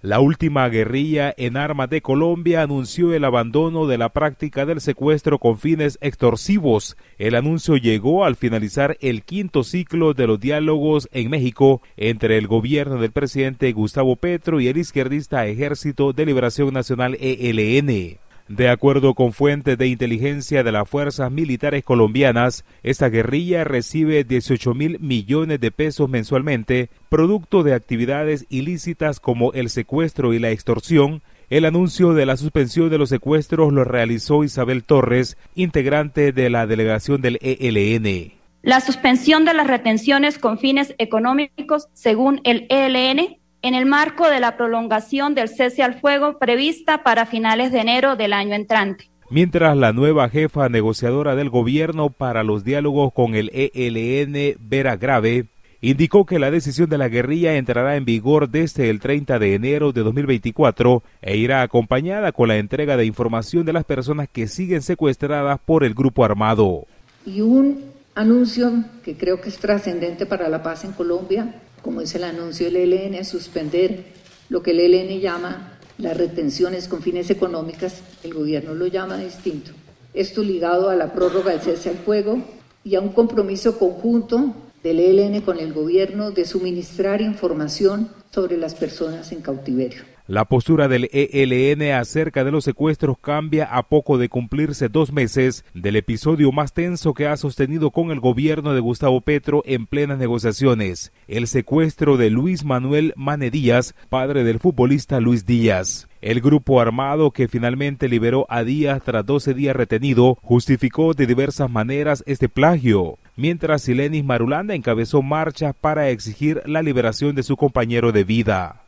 La última guerrilla en armas de Colombia anunció el abandono de la práctica del secuestro con fines extorsivos. El anuncio llegó al finalizar el quinto ciclo de los diálogos en México entre el gobierno del presidente Gustavo Petro y el izquierdista Ejército de Liberación Nacional ELN. De acuerdo con fuentes de inteligencia de las fuerzas militares colombianas, esta guerrilla recibe 18 mil millones de pesos mensualmente, producto de actividades ilícitas como el secuestro y la extorsión. El anuncio de la suspensión de los secuestros lo realizó Isabel Torres, integrante de la delegación del ELN. La suspensión de las retenciones con fines económicos, según el ELN, en el marco de la prolongación del cese al fuego prevista para finales de enero del año entrante. Mientras la nueva jefa negociadora del gobierno para los diálogos con el ELN, Vera Grave, indicó que la decisión de la guerrilla entrará en vigor desde el 30 de enero de 2024 e irá acompañada con la entrega de información de las personas que siguen secuestradas por el grupo armado. Y un anuncio que creo que es trascendente para la paz en Colombia como es el anuncio del ELN, suspender lo que el ELN llama las retenciones con fines económicas, el gobierno lo llama distinto. Esto ligado a la prórroga del cese al fuego y a un compromiso conjunto del ELN con el gobierno de suministrar información sobre las personas en cautiverio. La postura del ELN acerca de los secuestros cambia a poco de cumplirse dos meses del episodio más tenso que ha sostenido con el gobierno de Gustavo Petro en plenas negociaciones, el secuestro de Luis Manuel Mane Díaz, padre del futbolista Luis Díaz. El grupo armado que finalmente liberó a Díaz tras 12 días retenido justificó de diversas maneras este plagio, mientras Silenis Marulanda encabezó marchas para exigir la liberación de su compañero de vida.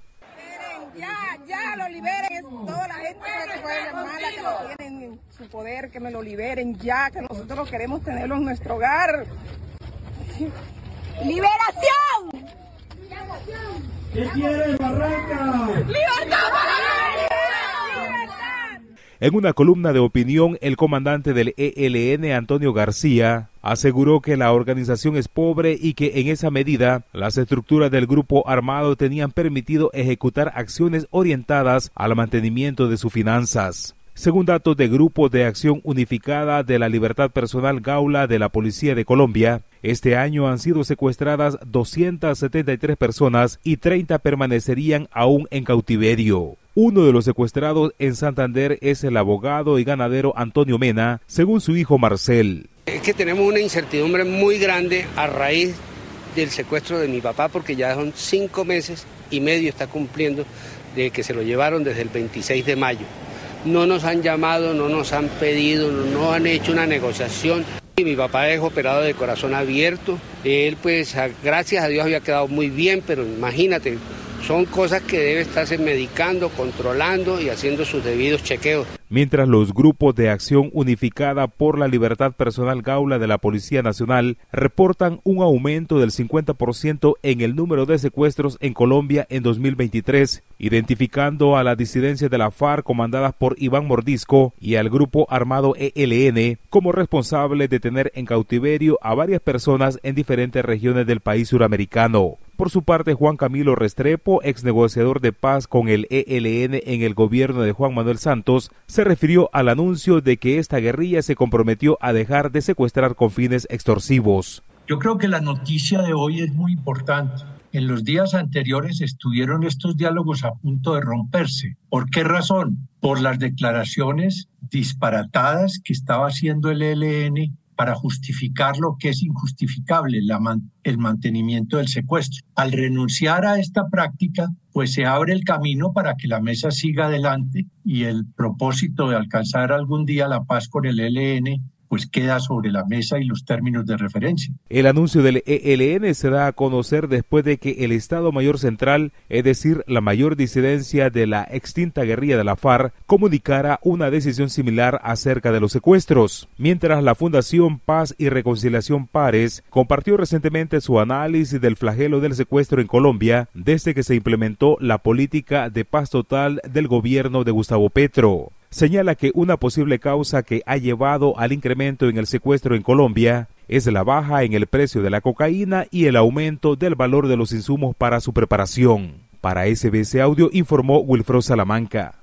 Poder, que me lo liberen ya, que nosotros queremos tenerlo en nuestro hogar. ¡Liberación! ¿Qué quiere Barranca? ¡Libertad para En una columna de opinión, el comandante del ELN, Antonio García, aseguró que la organización es pobre y que en esa medida las estructuras del grupo armado tenían permitido ejecutar acciones orientadas al mantenimiento de sus finanzas. Según datos de Grupo de Acción Unificada de la Libertad Personal Gaula de la Policía de Colombia, este año han sido secuestradas 273 personas y 30 permanecerían aún en cautiverio. Uno de los secuestrados en Santander es el abogado y ganadero Antonio Mena, según su hijo Marcel. Es que tenemos una incertidumbre muy grande a raíz del secuestro de mi papá porque ya son cinco meses y medio está cumpliendo de que se lo llevaron desde el 26 de mayo no nos han llamado, no nos han pedido, no han hecho una negociación. Mi papá es operado de corazón abierto. Él, pues, gracias a Dios había quedado muy bien, pero imagínate, son cosas que debe estarse medicando, controlando y haciendo sus debidos chequeos mientras los grupos de acción unificada por la libertad personal Gaula de la Policía Nacional reportan un aumento del 50% en el número de secuestros en Colombia en 2023, identificando a la disidencia de la FARC comandadas por Iván Mordisco y al grupo armado ELN como responsables de tener en cautiverio a varias personas en diferentes regiones del país suramericano. Por su parte, Juan Camilo Restrepo, ex negociador de paz con el ELN en el gobierno de Juan Manuel Santos, se refirió al anuncio de que esta guerrilla se comprometió a dejar de secuestrar con fines extorsivos. Yo creo que la noticia de hoy es muy importante. En los días anteriores estuvieron estos diálogos a punto de romperse. ¿Por qué razón? Por las declaraciones disparatadas que estaba haciendo el ELN para justificar lo que es injustificable, el mantenimiento del secuestro. Al renunciar a esta práctica, pues se abre el camino para que la mesa siga adelante y el propósito de alcanzar algún día la paz con el ELN pues queda sobre la mesa y los términos de referencia. El anuncio del ELN se da a conocer después de que el Estado Mayor Central, es decir, la mayor disidencia de la extinta guerrilla de la FARC, comunicara una decisión similar acerca de los secuestros, mientras la Fundación Paz y Reconciliación Pares compartió recientemente su análisis del flagelo del secuestro en Colombia desde que se implementó la política de paz total del gobierno de Gustavo Petro. Señala que una posible causa que ha llevado al incremento en el secuestro en Colombia es la baja en el precio de la cocaína y el aumento del valor de los insumos para su preparación. Para SBS Audio informó Wilfro Salamanca.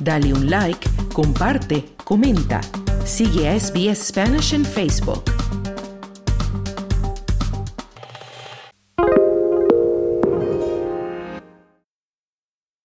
Dale un like, comparte, comenta. Sigue a SBS Spanish en Facebook.